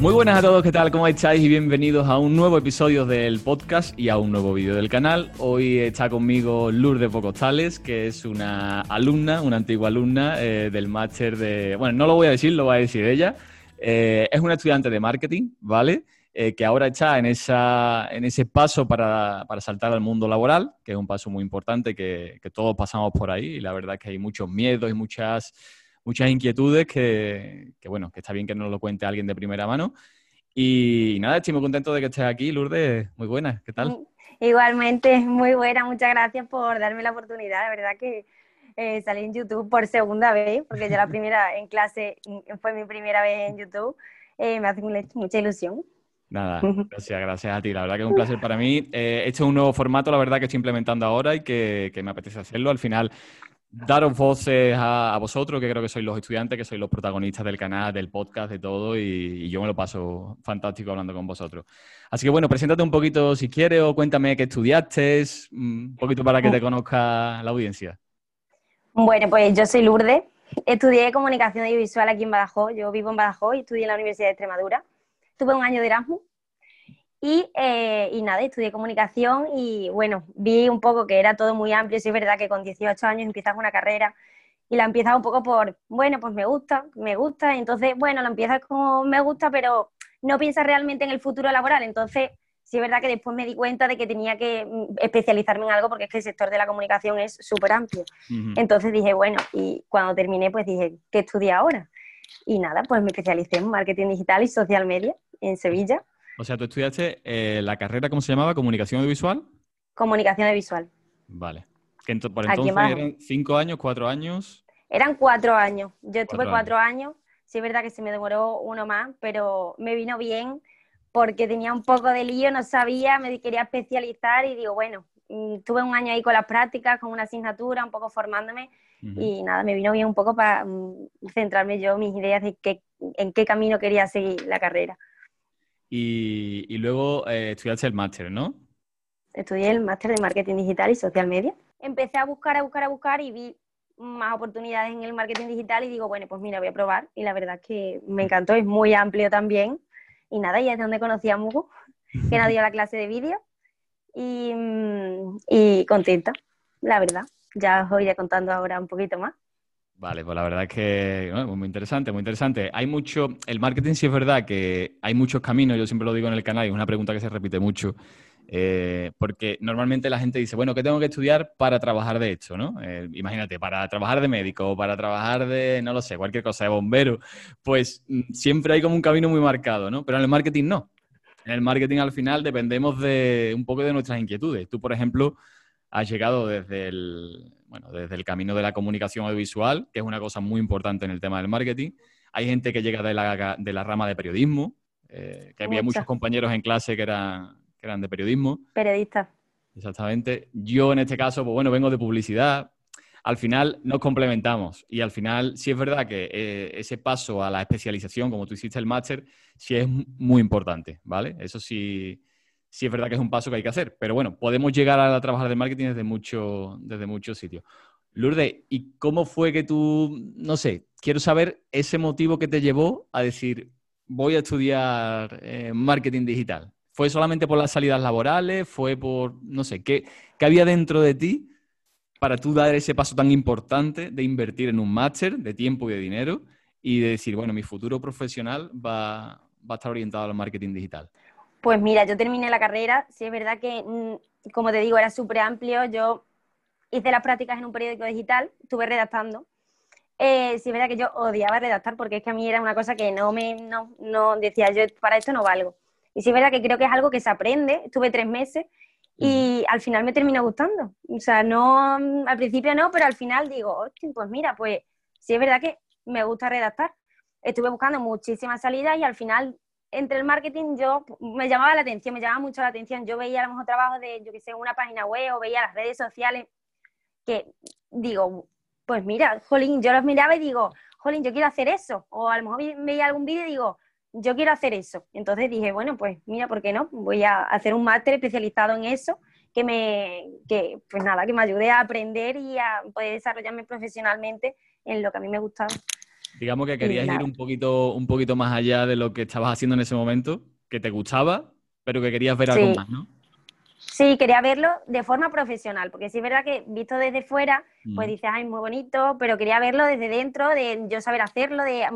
Muy buenas a todos, ¿qué tal? ¿Cómo estáis? Y bienvenidos a un nuevo episodio del podcast y a un nuevo vídeo del canal. Hoy está conmigo Lourdes Bocostales, que es una alumna, una antigua alumna eh, del máster de... Bueno, no lo voy a decir, lo va a decir ella. Eh, es una estudiante de marketing, ¿vale? Eh, que ahora está en, esa, en ese paso para, para, saltar al mundo laboral, que es un paso muy importante, que, que todos pasamos por ahí y la verdad es que hay muchos miedos y muchas muchas inquietudes que, bueno, que está bien que nos lo cuente alguien de primera mano. Y nada, estoy muy contento de que estés aquí, Lourdes. Muy buena, ¿qué tal? Igualmente, muy buena, muchas gracias por darme la oportunidad. La verdad que eh, salí en YouTube por segunda vez, porque ya la primera en clase fue mi primera vez en YouTube. Eh, me hace mucha ilusión. Nada, gracias, gracias a ti. La verdad que es un placer para mí. Eh, este es un nuevo formato, la verdad que estoy implementando ahora y que, que me apetece hacerlo. Al final daros voces a, vosotros, que creo que sois los estudiantes, que sois los protagonistas del canal, del podcast, de todo, y, yo me lo paso fantástico hablando con vosotros. Así que bueno, preséntate un poquito si quieres o cuéntame qué estudiaste, un poquito para que te conozca la audiencia. Bueno, pues yo soy Lourdes, estudié comunicación audiovisual aquí en Badajoz, yo vivo en Badajoz y estudié en la Universidad de Extremadura. Tuve un año de Erasmus y, eh, y, nada, estudié comunicación y bueno, vi un poco que era todo muy amplio. Sí, es verdad que con 18 años empiezas una carrera y la empiezas un poco por, bueno, pues me gusta, me gusta. Entonces, bueno, la empiezas como me gusta, pero no piensas realmente en el futuro laboral. Entonces, sí es verdad que después me di cuenta de que tenía que mm, especializarme en algo porque es que el sector de la comunicación es súper amplio. Entonces dije, bueno, y cuando terminé, pues dije, ¿qué estudié ahora? Y nada, pues me especialicé en marketing digital y social media en Sevilla. O sea, tú estudiaste eh, la carrera, ¿cómo se llamaba? ¿Comunicación audiovisual? Comunicación audiovisual. Vale. por entonces eran cinco años, cuatro años. Eran cuatro años. Yo estuve cuatro, años. Sí, es verdad que se me demoró uno más, pero me vino bien porque tenía un poco de lío, no sabía, me quería especializar y digo, bueno, mm, tuve un año ahí con las prácticas, con una asignatura, un poco formándome y nada, me vino bien un poco para mm, centrarme yo mis ideas de qué, en qué camino quería seguir la carrera y, luego eh, estudiaste el máster, ¿no? Estudié el máster de marketing digital y social media. Empecé a buscar, a buscar, a buscar y vi más oportunidades en el marketing digital y digo, bueno, pues mira, voy a probar. Y la verdad es que me encantó, es muy amplio también. Y nada, y es donde conocí a Mugu, que nos dio la clase de vídeo. Y, mm, y contenta, la verdad. Ya os voy contando ahora un poquito más. Vale, pues la verdad es que muy interesante, muy interesante. Hay mucho, el marketing sí es verdad que hay muchos caminos, yo siempre lo digo en el canal y es una pregunta que se repite mucho, eh, porque normalmente la gente dice, bueno, ¿qué tengo que estudiar para trabajar de esto? ¿no? Eh, imagínate, para trabajar de médico para trabajar de, no lo sé, cualquier cosa, de bombero, pues mm, siempre hay como un camino muy marcado, ¿no? Pero en el marketing no. En el marketing al final dependemos de un poco de nuestras inquietudes. Tú, por ejemplo, has llegado desde el, bueno, desde el camino de la comunicación audiovisual, que es una cosa muy importante en el tema del marketing. Hay gente que llega de la, de la rama de periodismo, eh, que había muchos compañeros en clase que eran, que eran de periodismo. Periodistas. Exactamente. Yo en este caso, pues bueno, vengo de publicidad. Al final nos complementamos y al final sí es verdad que eh, ese paso a la especialización, como tú hiciste el máster, sí es muy importante, ¿vale? Eso sí, sí es verdad que es un paso que hay que hacer. Pero bueno, podemos llegar a trabajar de marketing desde, mucho, desde muchos sitios. Lourdes, ¿y cómo fue que tú, no sé, quiero saber ese motivo que te llevó a decir, voy a estudiar eh, marketing digital? ¿Fue solamente por las salidas laborales? ¿Fue por, no sé, qué, qué había dentro de ti para tú dar ese paso tan importante de invertir en un máster de tiempo y de dinero y de decir, bueno, mi futuro profesional va, va a estar orientado al marketing digital? Pues mira, yo terminé la carrera, sí es verdad que, mm, como te digo, era súper amplio, yo hice las prácticas en un periódico digital, estuve redactando. Eh, sí es verdad que yo odiaba redactar porque es que a mí era una cosa que no me, no, no decía yo para esto no valgo. Y sí es verdad que creo que es algo que se aprende, estuve tres meses y al final me terminó gustando. O sea, no, al principio no, pero al final digo, pues mira, pues sí es verdad que me gusta redactar. Estuve buscando muchísimas salidas y al final entre el marketing yo me llamaba la atención, me llamaba mucho la atención. Yo veía a lo mejor trabajo de, yo que sé, una página web o veía las redes sociales que digo, pues mira, jolín, yo los miraba y digo, jolín, yo quiero hacer eso. O a lo mejor veía algún vídeo y digo, yo quiero hacer eso. Entonces dije, bueno, pues mira, ¿por qué no? Voy a hacer un máster especializado en eso que me, que, pues nada, que me ayude a aprender y a poder desarrollarme profesionalmente en lo que a mí me gustaba. Digamos que querías ir un poquito, un poquito más allá de lo que estabas haciendo en ese momento, que te gustaba, pero que querías ver algo más, ¿no? Sí, quería verlo de forma profesional, porque sí es verdad que visto desde fuera, pues mm. dices, ay, muy bonito, pero quería verlo desde dentro, de yo saber hacerlo, de,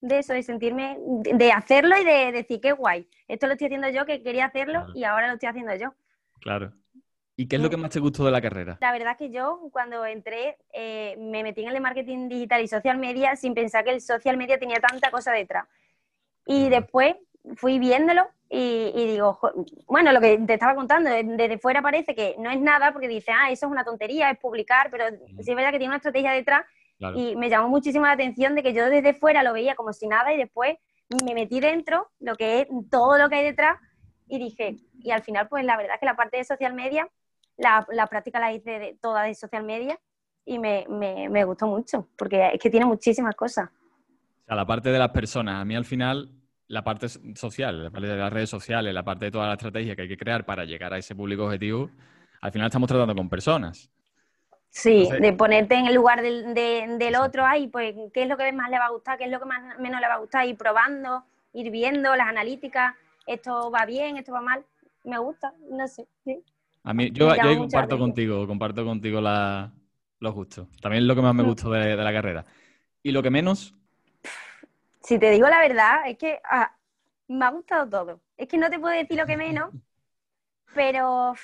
de eso, de sentirme, de hacerlo y de, decir, qué guay, esto lo estoy haciendo yo, que quería hacerlo y ahora lo estoy haciendo yo. Claro. ¿Y qué es lo que más te gustó de la carrera? La verdad es que yo cuando entré eh, me metí en el marketing digital y social media sin pensar que el social media tenía tanta cosa detrás. Y después fui viéndolo y, digo, bueno, lo que te estaba contando, desde fuera parece que no es nada porque dice, ah, eso es una tontería, es publicar, pero sí es verdad que tiene una estrategia detrás y me llamó muchísimo la atención de que yo desde fuera lo veía como si nada y después me metí dentro, lo que es todo lo que hay detrás y dije, y al final pues la verdad es que la parte de social media, la, la práctica la hice de, toda de social media y me, me, me gustó mucho porque es que tiene muchísimas cosas. O sea, la parte de las personas, a mí al final la parte social, la parte de las redes sociales, la parte de toda la estrategia que hay que crear para llegar a ese público objetivo, al final estamos tratando con personas. Sí, de ponerte en el lugar del, del otro, ahí, pues, ¿qué es lo que más le va a gustar? ¿Qué es lo que más, menos le va a gustar? Ir probando, ir viendo las analíticas, esto va bien, esto va mal, me gusta, no sé. A mí, yo, yo comparto contigo, comparto contigo la, los gustos. También es lo que más me gustó de, de la carrera. ¿Y lo que menos? si te digo la verdad, es que ah, me ha gustado todo. Es que no te puedo decir lo que menos, pero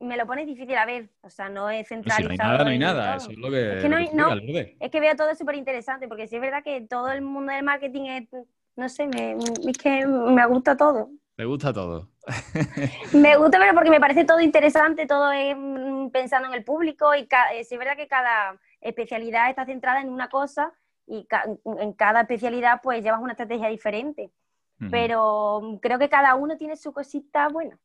me lo pones difícil a ver. O sea, no es centralizado. Si no hay nada, no hay nada. Eso es lo que. Es que, no, es que veo todo súper interesante, porque sí es verdad que todo el mundo del marketing es. No sé, me, es que me gusta todo. Me gusta todo. me gusta, pero porque me parece todo interesante, todo es mm, pensando en el público y eh, es verdad que cada especialidad está centrada en una cosa y en cada especialidad pues llevas una estrategia diferente. Pero creo que cada uno tiene su cosita buena.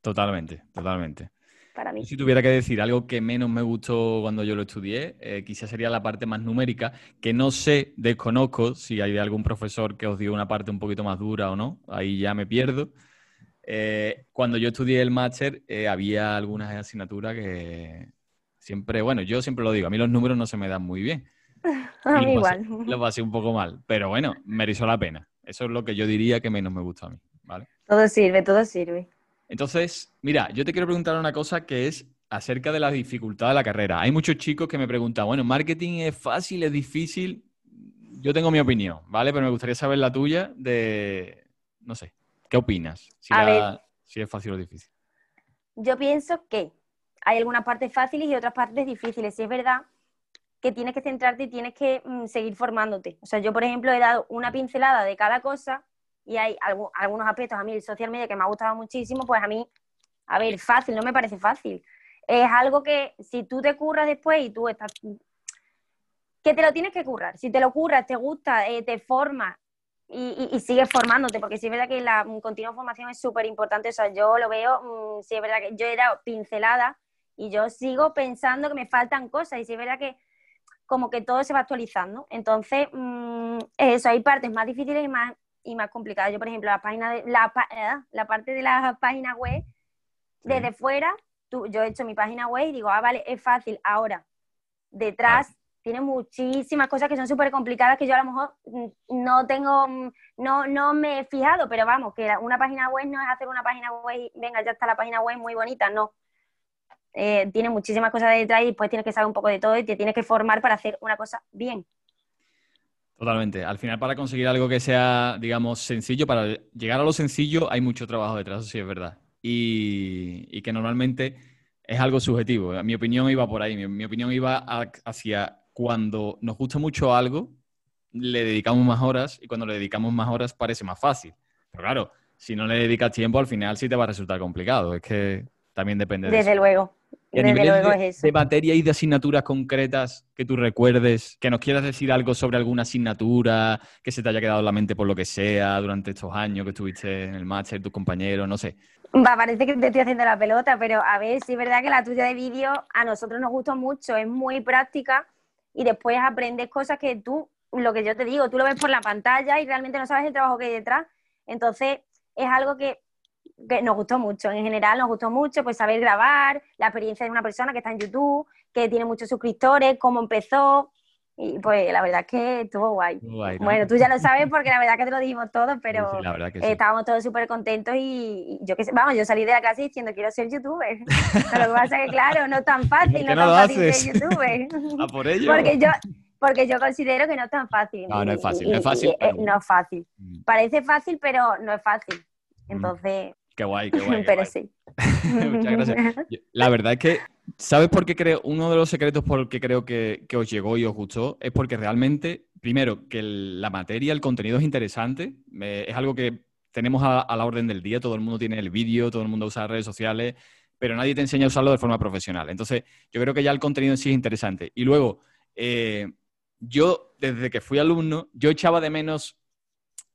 Totalmente, totalmente. Para mí. Si tuviera que decir algo que menos me gustó cuando yo lo estudié, eh, quizás sería la parte más numérica, que no sé, desconozco si hay algún profesor que os dio una parte un poquito más dura o no, ahí ya me pierdo. Eh, cuando yo estudié el máster eh, había algunas asignaturas que siempre, bueno, yo siempre lo digo, a mí los números no se me dan muy bien. A mí igual. lo pasé un poco mal, pero bueno, mereció la pena. Eso es lo que yo diría que menos me gusta a mí, ¿vale? Todo sirve, todo sirve. Entonces, mira, yo te quiero preguntar una cosa que es acerca de la dificultad de la carrera. Hay muchos chicos que me preguntan, bueno, ¿marketing es fácil, es difícil? Yo tengo mi opinión, ¿vale? Pero me gustaría saber la tuya de, no sé, ¿qué opinas? Si, si es fácil o difícil. Yo pienso que hay algunas partes fáciles y otras partes difíciles. Si es verdad que tienes que centrarte y tienes que mm, seguir formándote. O sea, yo, por ejemplo, he dado una pincelada de cada cosa y hay algunos aspectos a mí el social media que me ha gustado muchísimo, pues a mí, a ver, fácil, no me parece fácil. Es algo que si tú te curras después y tú estás... que te lo tienes que currar. Si te lo curras, te gusta, eh, te formas y, sigues formándote, porque si es verdad que la mm, continua formación es súper importante. O sea, yo lo veo, mm, si es verdad que yo he pincelada y yo sigo pensando que me faltan cosas y si es verdad que como que todo se va actualizando. Entonces, mm, eso, hay partes más difíciles y más, y más complicadas. Yo, por ejemplo, la página de, la, eh, la parte de la página web, desde fuera, tú, yo he hecho mi página web y digo, ah, vale, es fácil. Ahora, detrás tiene muchísimas cosas que son súper complicadas que yo a lo mejor mm, no tengo, mm, no, no me he fijado, pero vamos, que una página web no es hacer una página web y venga, ya está la página web muy bonita, no. Eh, tiene muchísimas cosas detrás y después tienes que saber un poco de todo y te tienes que formar para hacer una cosa bien. Totalmente. Al final, para conseguir algo que sea, digamos, sencillo, para llegar a lo sencillo hay mucho trabajo detrás, eso sí es verdad. Y, que normalmente es algo subjetivo. Mi opinión iba por ahí. Mi, opinión iba hacia cuando nos gusta mucho algo, le dedicamos más horas y cuando le dedicamos más horas parece más fácil. Pero claro, si no le dedicas tiempo, al final sí te va a resultar complicado. Es que también depende de Desde luego. Desde luego de, es eso. de materia y de asignaturas concretas que tú recuerdes, que nos quieras decir algo sobre alguna asignatura que se te haya quedado en la mente por lo que sea durante estos años que estuviste en el máster, tus compañeros, no sé. Va, parece que te estoy haciendo la pelota, pero a ver, sí es verdad que la tuya de vídeo a nosotros nos gustó mucho, es muy práctica y después aprendes cosas que tú, lo que yo te digo, tú lo ves por la pantalla y realmente no sabes el trabajo que hay detrás. Entonces, es algo que que nos gustó mucho, en general nos gustó mucho pues saber grabar, la experiencia de una persona que está en YouTube, que tiene muchos suscriptores, cómo empezó, Y pues la verdad es que estuvo guay. Bueno, tú ya lo sabes porque la verdad que te lo dijimos todos, pero estábamos todos súper contentos y, yo qué sé, vamos, yo salí de la clase diciendo quiero ser youtuber. lo que pasa es que, claro, no es tan fácil, no, tan fácil ser youtuber. ¿A por ello? Porque yo, porque yo considero que no es tan fácil. No, no es fácil, no es fácil. No es fácil. Mm. Parece fácil, pero no es fácil. Mm. Entonces... Qué guay, qué guay. pero sí. Muchas gracias. La verdad es que ¿Sabes por qué creo? Uno de los secretos por el que creo que, os llegó y os gustó es porque realmente, primero, que la materia, el contenido es interesante. es algo que tenemos a, la orden del día. Todo el mundo tiene el vídeo, todo el mundo usa redes sociales, pero nadie te enseña a usarlo de forma profesional. Entonces, yo creo que ya el contenido en sí es interesante. Y luego, eh, yo, desde que fui alumno, yo echaba de menos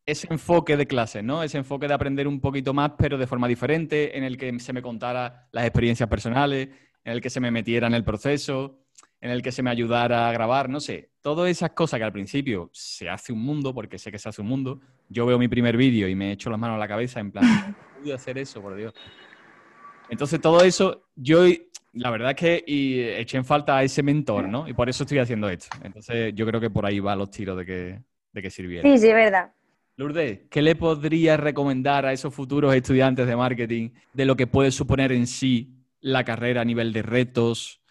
ese enfoque de clase, ¿no? Ese enfoque de aprender un poquito más, pero de forma diferente, en el que se me contara las experiencias personales, en el que se me metiera en el proceso, en el que se me ayudara a grabar, no sé, todas esas cosas que al principio se hace un mundo, porque sé que se hace un mundo, yo veo mi primer vídeo y me echo las manos a la cabeza en plan, ¿cómo pude hacer eso, por Dios? Entonces todo eso, yo la verdad es que y eché en falta a ese mentor, ¿no? Y por eso estoy haciendo esto. Entonces yo creo que por ahí va los tiros de que, de que sirviera. Sí, sí, es verdad. Lourdes, ¿qué le podrías recomendar a esos futuros estudiantes de marketing de lo que puede suponer en sí la carrera a nivel de retos,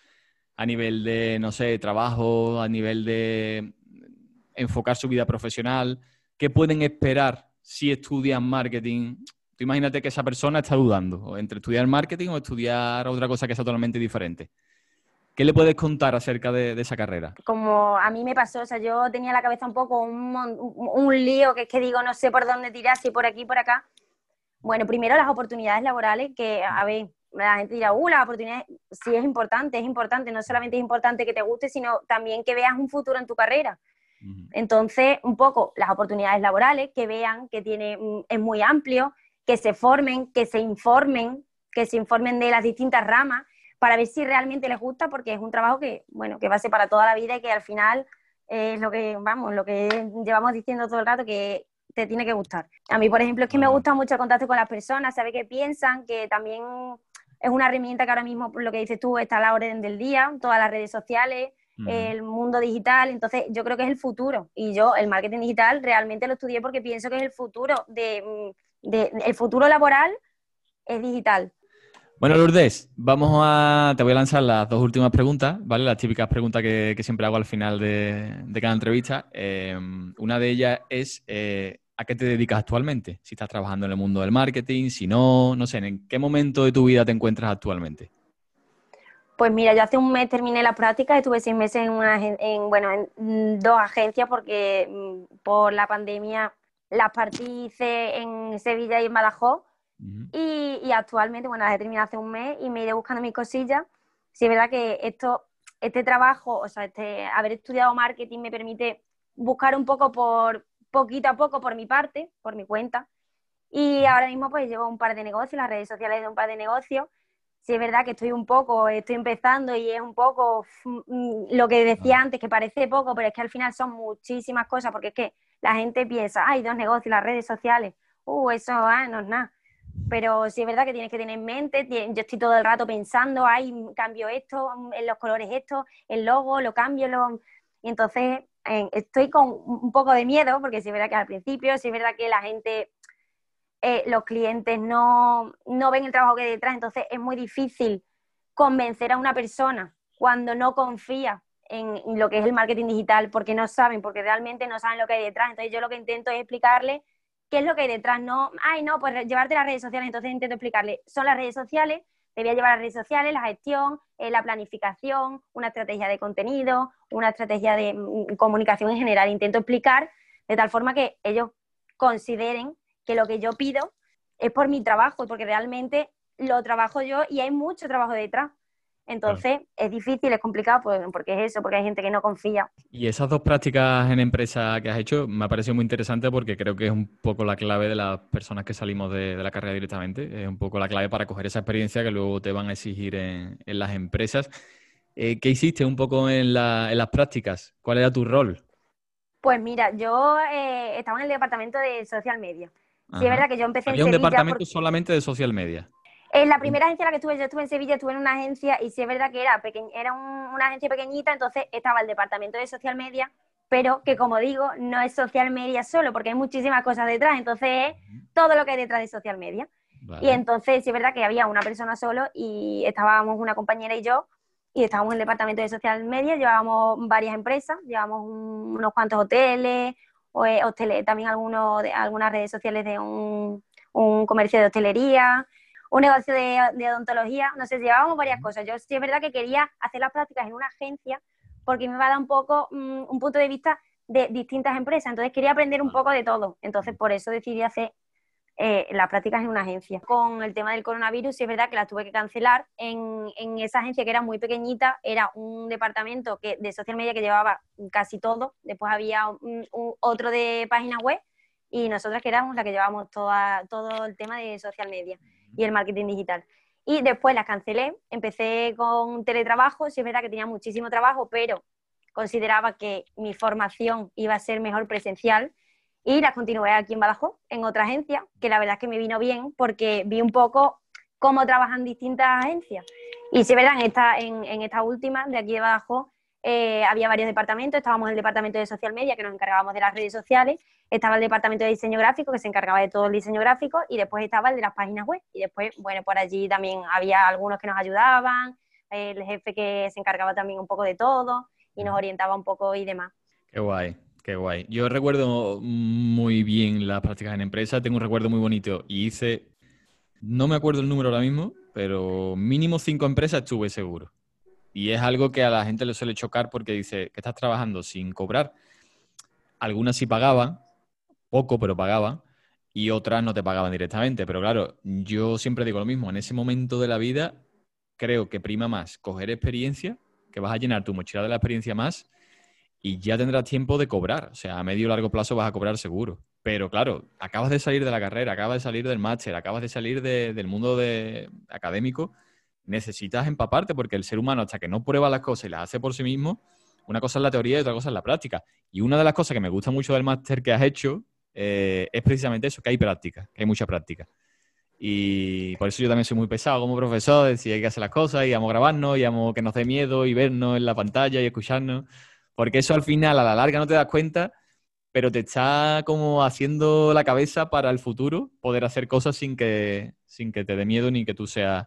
a nivel de, no sé, trabajo, a nivel de enfocar su vida profesional? ¿Qué pueden esperar si estudian marketing? Tú imagínate que esa persona está dudando entre estudiar marketing o estudiar otra cosa que sea totalmente diferente. ¿Qué le puedes contar acerca de, esa carrera? Como a mí me pasó, o sea, yo tenía la cabeza un poco un, un lío, que es que digo, no sé por dónde tirar, si por aquí, por acá. Bueno, primero las oportunidades laborales, que, a ver, la gente dirá, uh, la oportunidad sí es importante, es importante, no solamente es importante que te guste, sino también que veas un futuro en tu carrera. Entonces, un poco las oportunidades laborales, que vean que tiene, mm, es muy amplio, que se formen, que se informen, que se informen de las distintas ramas, para ver si realmente les gusta, porque es un trabajo que, bueno, que va a ser para toda la vida y que al final es lo que, vamos, lo que llevamos diciendo todo el rato, que te tiene que gustar. A mí, por ejemplo, es que me gusta mucho el contacto con las personas, saber qué piensan, que también es una herramienta que ahora mismo, lo que dices tú, está a la orden del día, todas las redes sociales, el mundo digital, entonces yo creo que es el futuro. Y yo el marketing digital realmente lo estudié porque pienso que es el futuro, de, el futuro laboral es digital. Bueno, Lourdes, vamos a. Te voy a lanzar las dos últimas preguntas, ¿vale? Las típicas preguntas que, siempre hago al final de, cada entrevista. Eh, una de ellas es: eh, ¿a qué te dedicas actualmente? Si estás trabajando en el mundo del marketing, si no, no sé, ¿en qué momento de tu vida te encuentras actualmente? Pues mira, yo hace un mes terminé la práctica, estuve seis meses en, una, en, bueno, en dos agencias porque mm, por la pandemia las partí en Sevilla y en Badajoz y, actualmente, bueno, las he terminado hace un mes y me iré buscando mis cosillas. Sí, es verdad que esto, este trabajo, o sea, este, haber estudiado marketing me permite buscar un poco por, poquito a poco por mi parte, por mi cuenta. Y ahora mismo pues llevo un par de negocios, las redes sociales de un par de negocios. Sí es verdad que estoy un poco, estoy empezando y es un poco mm, lo que decía antes, que parece poco, pero es que al final son muchísimas cosas, porque es que la gente piensa, hay dos negocios, las redes sociales, uh, eso ah, no es nada. Pero sí es verdad que tienes que tener en mente, yo estoy todo el rato pensando, ay, cambio esto, en los colores esto, el logo, lo cambio, lo... Y entonces estoy con un poco de miedo, porque sí es verdad que al principio, sí es verdad que la gente, eh, los clientes no, no ven el trabajo que hay detrás, entonces es muy difícil convencer a una persona cuando no confía en lo que es el marketing digital, porque no saben, porque realmente no saben lo que hay detrás. Entonces yo lo que intento es explicarle qué es lo que hay detrás, no, ay, no, pues llevarte las redes sociales, entonces intento explicarle, son las redes sociales, te voy a llevar a las redes sociales, la gestión, eh, la planificación, una estrategia de contenido, una estrategia de mm, comunicación en general. Intento explicar de tal forma que ellos consideren que lo que yo pido es por mi trabajo, porque realmente lo trabajo yo y hay mucho trabajo detrás. Entonces es difícil, es complicado, pues, porque es eso, porque hay gente que no confía. Y esas dos prácticas en empresa que has hecho me ha parecido muy interesante porque creo que es un poco la clave de las personas que salimos de, la carrera directamente. Es un poco la clave para coger esa experiencia que luego te van a exigir en, las empresas. Eh, ¿Qué hiciste un poco en, las prácticas? ¿Cuál era tu rol? Pues mira, yo eh, estaba en el departamento de social media. Sí, es verdad que yo empecé Había un departamento solamente de social media. En la primera agencia en la que estuve, yo estuve en Sevilla, estuve en una agencia y sí es verdad que era, era una agencia pequeñita, entonces estaba el departamento de social media, pero que como digo, no es social media solo, porque hay muchísimas cosas detrás, entonces es todo lo que hay detrás de social media. Y entonces sí es verdad que había una persona solo y estábamos una compañera y yo, y estábamos en el departamento de social media, llevábamos varias empresas, llevábamos unos cuantos hoteles, o, eh, hoteles, también algunos de, algunas redes sociales de un, un comercio de hostelería, un negocio de, odontología, no sé, llevábamos varias cosas. Yo sí es verdad que quería hacer las prácticas en una agencia porque me va a dar un poco mm, un punto de vista de distintas empresas, entonces quería aprender un poco de todo, entonces por eso decidí hacer eh, las prácticas en una agencia. Con el tema del coronavirus, sí es verdad que las tuve que cancelar. En, esa agencia que era muy pequeñita, era un departamento que, de social media que llevaba casi todo. Después había otro de páginas web y nosotras que éramos la que llevábamos toda, todo el tema de social media y el marketing digital. Y después las cancelé, empecé con teletrabajo, sí es verdad que tenía muchísimo trabajo, pero consideraba que mi formación iba a ser mejor presencial y las continué aquí en Badajoz, en otra agencia, que la verdad es que me vino bien porque vi un poco cómo trabajan distintas agencias. Y sí es verdad, en esta, en, en esta última, de aquí de Badajoz, eh, había varios departamentos, estábamos en el departamento de social media, que nos encargábamos de las redes sociales, estaba el departamento de diseño gráfico, que se encargaba de todo el diseño gráfico, y después estaba el de las páginas web. Y después, bueno, por allí también había algunos que nos ayudaban, el jefe que se encargaba también un poco de todo y nos orientaba un poco y demás. Qué guay, qué guay. Yo recuerdo muy bien las prácticas en empresa, tengo un recuerdo muy bonito y hice, no me acuerdo el número ahora mismo, pero mínimo cinco empresas estuve seguro. Y es algo que a la gente le suele chocar porque dice que estás trabajando sin cobrar. Algunas sí pagaban, poco, pero pagaban, y otras no te pagaban directamente. Pero claro, yo siempre digo lo mismo, en ese momento de la vida creo que prima más coger experiencia, que vas a llenar tu mochila de la experiencia más y ya tendrás tiempo de cobrar. O sea, a medio o largo plazo vas a cobrar seguro. Pero claro, acabas de salir de la carrera, acabas de salir del máster, acabas de salir del mundo de, académico necesitas empaparte porque el ser humano hasta que no prueba las cosas y las hace por sí mismo, una cosa es la teoría y otra cosa es la práctica. Y una de las cosas que me gusta mucho del máster que has hecho eh, es precisamente eso, que hay práctica, que hay mucha práctica. Y por eso yo también soy muy pesado como profesor, de decir hay que hacer las cosas y vamos a grabarnos y vamos que nos dé miedo y vernos en la pantalla y escucharnos. Porque eso al final, a la larga, no te das cuenta, pero te está como haciendo la cabeza para el futuro poder hacer cosas sin que, sin que te dé miedo ni que tú seas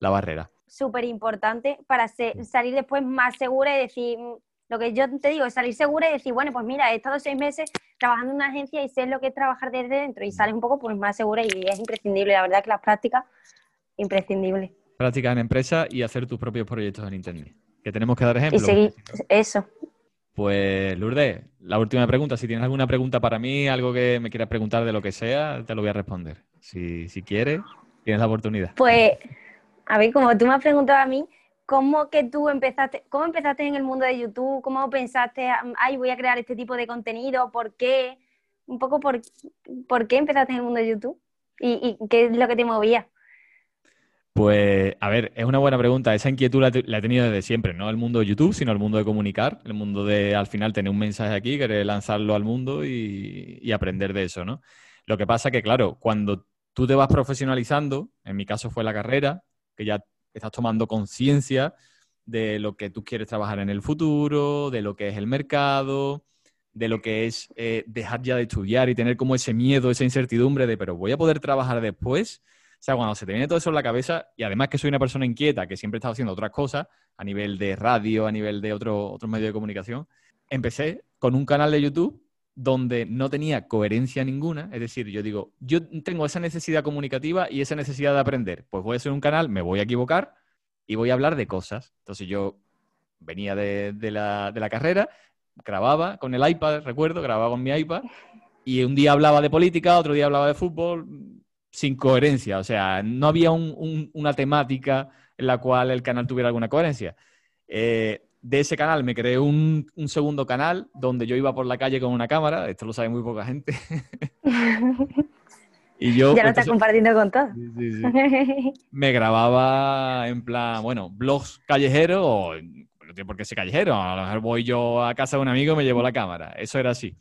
la barrera. Súper importante para salir después más segura y decir, lo que yo te digo es salir segura y decir, bueno, pues mira, he estado seis meses trabajando en una agencia y sé lo que es trabajar desde dentro y sales un poco pues, más segura y es imprescindible, la verdad que las prácticas, imprescindible. Prácticas en empresa y hacer tus propios proyectos en Internet. Que tenemos que dar ejemplo. Y seguir, eso. Pues Lourdes, la última pregunta. Si tienes alguna pregunta para mí, algo que me quieras preguntar de lo que sea, te lo voy a responder. Si, si quieres, tienes la oportunidad. Pues a ver, como tú me has preguntado a mí, ¿cómo que tú empezaste, cómo empezaste en el mundo de YouTube? ¿Cómo pensaste, ay, voy a crear este tipo de contenido? ¿Por qué? Un poco por, por qué empezaste en el mundo de YouTube y, qué es lo que te movía. Pues, a ver, es una buena pregunta. Esa inquietud la, he tenido desde siempre, no el mundo de YouTube, sino el mundo de comunicar, el mundo de al final tener un mensaje aquí, querer lanzarlo al mundo y, y aprender de eso, ¿no? Lo que pasa que, claro, cuando tú te vas profesionalizando, en mi caso fue la carrera, que ya estás tomando conciencia de lo que tú quieres trabajar en el futuro, de lo que es el mercado, de lo que es eh, dejar ya de estudiar y tener como ese miedo, esa incertidumbre de, pero voy a poder trabajar después. O sea, cuando se te viene todo eso en la cabeza, y además que soy una persona inquieta, que siempre he estado haciendo otras cosas, a nivel de radio, a nivel de otro, otro medio de comunicación, empecé con un canal de YouTube donde no tenía coherencia ninguna. Es decir, yo digo, yo tengo esa necesidad comunicativa y esa necesidad de aprender. Pues voy a hacer un canal, me voy a equivocar y voy a hablar de cosas. Entonces yo venía de, la, de la carrera, grababa con el iPad, recuerdo, grababa con mi iPad y un día hablaba de política, otro día hablaba de fútbol, sin coherencia. O sea, no había una temática en la cual el canal tuviera alguna coherencia. Eh, de ese canal me creé un, segundo canal donde yo iba por la calle con una cámara, esto lo sabe muy poca gente. y yo, ya lo estás compartiendo con todos. me grababa en plan, bueno, blogs callejeros, o no tiene por qué ser callejero, a lo mejor voy yo a casa de un amigo y me llevo la cámara, eso era así.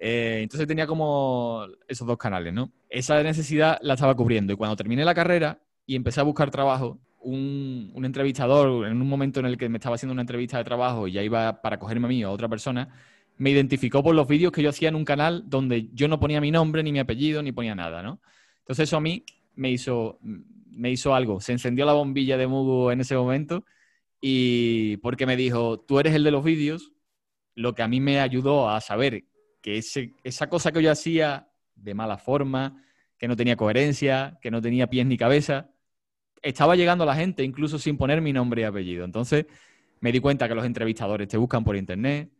Eh, entonces tenía como esos dos canales, ¿no? Esa necesidad la estaba cubriendo y cuando terminé la carrera y empecé a buscar trabajo, un, entrevistador, en un momento en el que me estaba haciendo una entrevista de trabajo y ya iba para cogerme a mí o a otra persona, me identificó por los vídeos que yo hacía en un canal donde yo no ponía mi nombre, ni mi apellido, ni ponía nada, ¿no? Entonces eso a mí me hizo, me hizo algo. Se encendió la bombilla de Mugu en ese momento y porque me dijo, tú eres el de los vídeos, lo que a mí me ayudó a saber que esa cosa que yo hacía de mala forma, que no tenía coherencia, que no tenía pies ni cabeza, estaba llegando a la gente incluso sin poner mi nombre y apellido. Entonces me di cuenta que los entrevistadores te buscan por internet,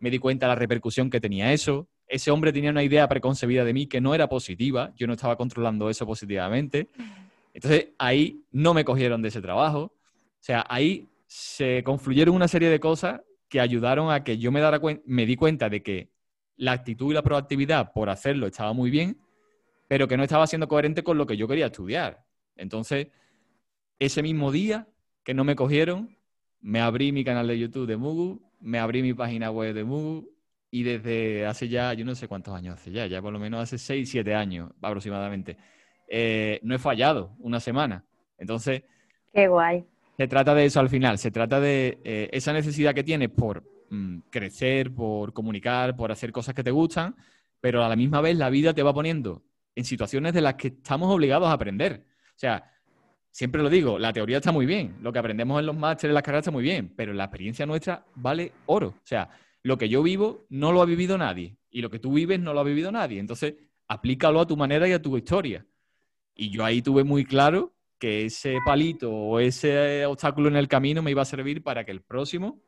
me di cuenta de la repercusión que tenía eso. Ese hombre tenía una idea preconcebida de mí que no era positiva, yo no estaba controlando eso positivamente. Entonces ahí no me cogieron de ese trabajo. O sea, ahí se confluyeron una serie de cosas que ayudaron a que yo me, dara me di cuenta de que la actitud y la proactividad por hacerlo estaba muy bien, pero que no estaba siendo coherente con lo que yo quería estudiar. Entonces, ese mismo día que no me cogieron, me abrí mi canal de YouTube de Mugu, me abrí mi página web de Mugu y desde hace ya, yo no sé cuántos años hace ya, ya por lo menos hace 6, 7 años aproximadamente, eh, no he fallado una semana. Entonces, qué guay. Se trata de eso al final, se trata de eh, esa necesidad que tienes por mm, crecer, por comunicar, por hacer cosas que te gustan, pero a la misma vez la vida te va poniendo en situaciones de las que estamos obligados a aprender. O sea, siempre lo digo, la teoría está muy bien, lo que aprendemos en los másteres, en las carreras está muy bien, pero la experiencia nuestra vale oro. O sea, lo que yo vivo no lo ha vivido nadie y lo que tú vives no lo ha vivido nadie. Entonces, aplícalo a tu manera y a tu historia. Y yo ahí tuve muy claro que ese palito o ese obstáculo en el camino me iba a servir para que el próximo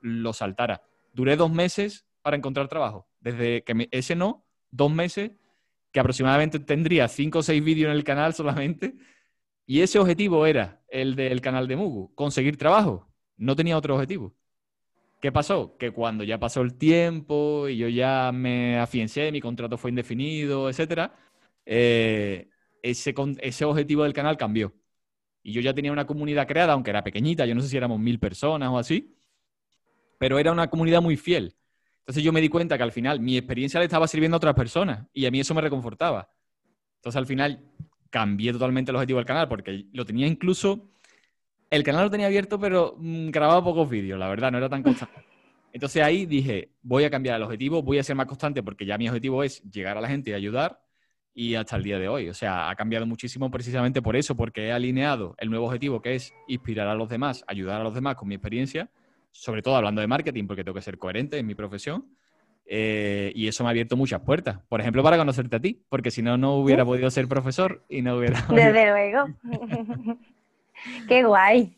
lo saltara. Duré dos meses para encontrar trabajo. Desde que ese no, dos meses, que aproximadamente tendría cinco o seis vídeos en el canal solamente y ese objetivo era el del canal de Mugu, conseguir trabajo. No tenía otro objetivo. ¿Qué pasó? Que cuando ya pasó el tiempo y yo ya me afiancé, mi contrato fue indefinido, etc., eh, ese, ese objetivo del canal cambió. Y yo ya tenía una comunidad creada, aunque era pequeñita, yo no sé si éramos mil personas o así, pero era una comunidad muy fiel. Entonces yo me di cuenta que al final mi experiencia le estaba sirviendo a otras personas y a mí eso me reconfortaba. Entonces al final cambié totalmente el objetivo del canal porque lo tenía incluso, el canal lo tenía abierto, pero mm, grababa pocos vídeos, la verdad, no era tan constante. Entonces ahí dije, voy a cambiar el objetivo, voy a ser más constante porque ya mi objetivo es llegar a la gente y ayudar y hasta el día de hoy. O sea, ha cambiado muchísimo precisamente por eso, porque he alineado el nuevo objetivo que es inspirar a los demás, ayudar a los demás con mi experiencia, sobre todo hablando de marketing porque tengo que ser coherente en mi profesión eh, y eso me ha abierto muchas puertas. Por ejemplo, para conocerte a ti, porque si no, no hubiera podido ser profesor y no hubiera... Desde luego. Qué guay.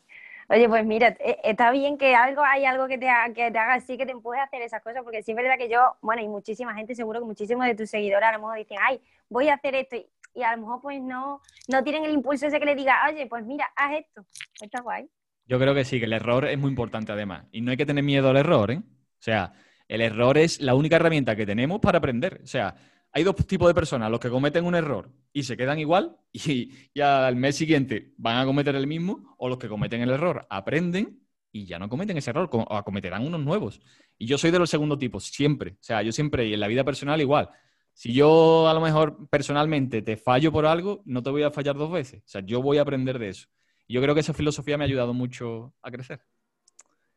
Oye, pues mira, e, está bien que algo hay algo que te, que te haga así, que te empuje a hacer esas cosas, porque sí es verdad que yo, bueno, y muchísima gente, seguro que muchísimos de tus seguidores a lo mejor dicen, ay, voy a hacer esto, y, a lo mejor pues no, no tienen el impulso ese que le diga, oye, pues mira, haz esto. Está guay. Yo creo que sí, que el error es muy importante además, y no hay que tener miedo al error, ¿eh? O sea, el error es la única herramienta que tenemos para aprender. O sea, hay dos tipos de personas, los que cometen un error y se quedan igual y, al mes siguiente van a cometer el mismo, o los que cometen el error aprenden y ya no cometen ese error, o cometerán unos nuevos. Y yo soy de los segundos tipos, siempre. O sea, yo siempre, y en la vida personal igual. Si yo a lo mejor personalmente te fallo por algo, no te voy a fallar dos veces. O sea, yo voy a aprender de eso. Yo creo que esa filosofía me ha ayudado mucho a crecer.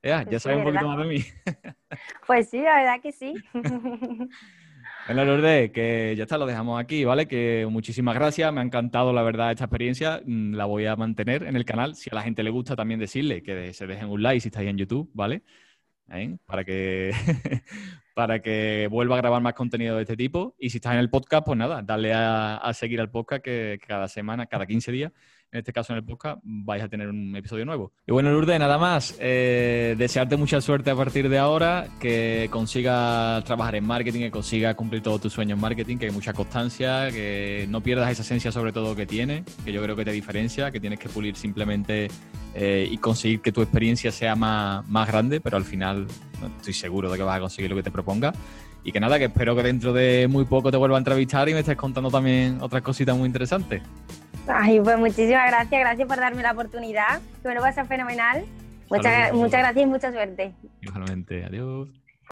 Ya, ya sabes un poquito más de mí. Pues sí, la verdad que sí. Bueno, Lourdes, que ya está, lo dejamos aquí, ¿vale? Que muchísimas gracias, me ha encantado la verdad esta experiencia, mm, la voy a mantener en el canal. Si a la gente le gusta, también decirle que se dejen un like si estáis en YouTube, ¿vale? ¿Eh? Para que para que vuelva a grabar más contenido de este tipo. Y si estás en el podcast, pues nada, dale a, a seguir al podcast que cada semana, cada 15 días, en este caso en el podcast, vais a tener un episodio nuevo. Y bueno, Lourdes, nada más. Eh, desearte mucha suerte a partir de ahora, que consigas trabajar en marketing, que consigas cumplir todos tus sueños en marketing, que hay mucha constancia, que no pierdas esa esencia sobre todo que tiene, que yo creo que te diferencia, que tienes que pulir simplemente eh, y conseguir que tu experiencia sea más, más grande, pero al final estoy seguro de que vas a conseguir lo que te proponga. Y que nada, que espero que dentro de muy poco te vuelva a entrevistar y me estés contando también otras cositas muy interesantes. Ay, pues muchísimas gracias, gracias por darme la oportunidad, que me lo pasa fenomenal. Muchas, muchas gracias y mucha suerte. Igualmente, adiós.